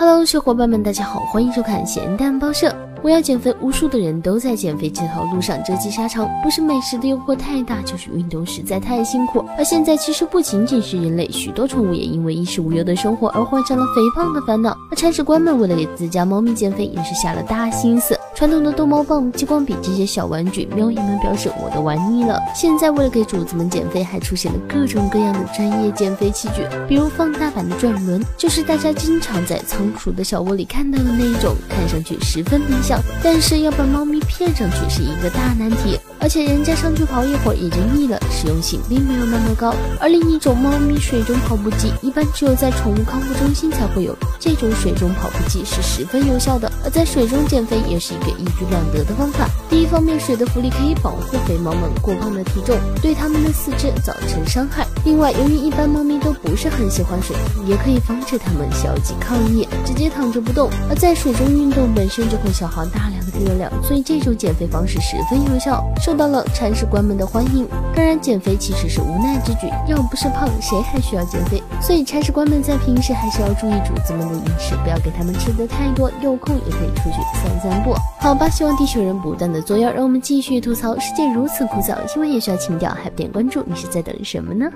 哈喽小伙伴们，大家好，欢迎收看咸蛋报社。我要减肥，无数的人都在减肥这条路上折戟沙场，不是美食的诱惑太大，就是运动实在太辛苦。而现在，其实不仅仅是人类，许多宠物也因为衣食无忧的生活而患上了肥胖的烦恼。而铲屎官们为了给自家猫咪减肥，也是下了大心思。传统的逗猫棒、激光笔这些小玩具，喵爷们表示我都玩腻了。现在为了给主子们减肥，还出现了各种各样的专业减肥器具，比如放大版的转轮，就是大家经常在仓鼠的小窝里看到的那一种，看上去十分理想。但是要把猫咪骗上去是一个大难题，而且人家上去跑一会儿也就腻了，实用性并没有那么高。而另一种猫咪水中跑步机，一般只有在宠物康复中心才会有，这种水中跑步机是十分有效的，而在水中减肥也是一个一举两得的方法。第一方面，水的浮力可以保护肥猫们过胖的体重，对它们的四肢造成伤害。另外，由于一般猫咪都不是很喜欢水，也可以防止它们消极抗议，直接躺着不动。而在水中运动本身就会消耗大量的热量，所以这种减肥方式十分有效，受到了铲屎官们的欢迎。当然，减肥其实是无奈之举，要不是胖，谁还需要减肥？所以铲屎官们在平时还是要注意主子们的饮食，不要给他们吃的太多。有空也可以出去散散步。好吧，希望地球人不断的作妖，让我们继续吐槽世界如此枯燥，新闻也需要情调，还不点关注，你是在等什么呢？